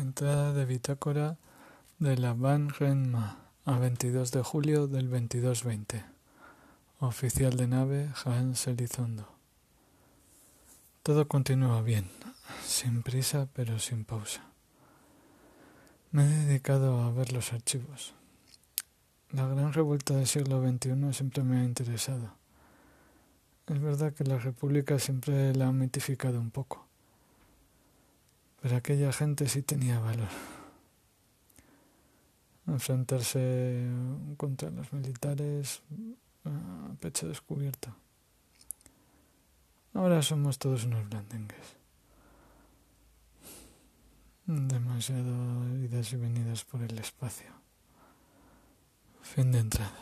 Entrada de bitácora de la Van Renma a 22 de julio del 2220. Oficial de nave Jaén Elizondo. Todo continúa bien, sin prisa pero sin pausa. Me he dedicado a ver los archivos. La gran revuelta del siglo XXI siempre me ha interesado. Es verdad que la República siempre la ha mitificado un poco pero aquella gente sí tenía valor. Enfrentarse contra los militares a pecho descubierto. Ahora somos todos unos blandengues. Demasiado idas y venidas por el espacio. Fin de entrada.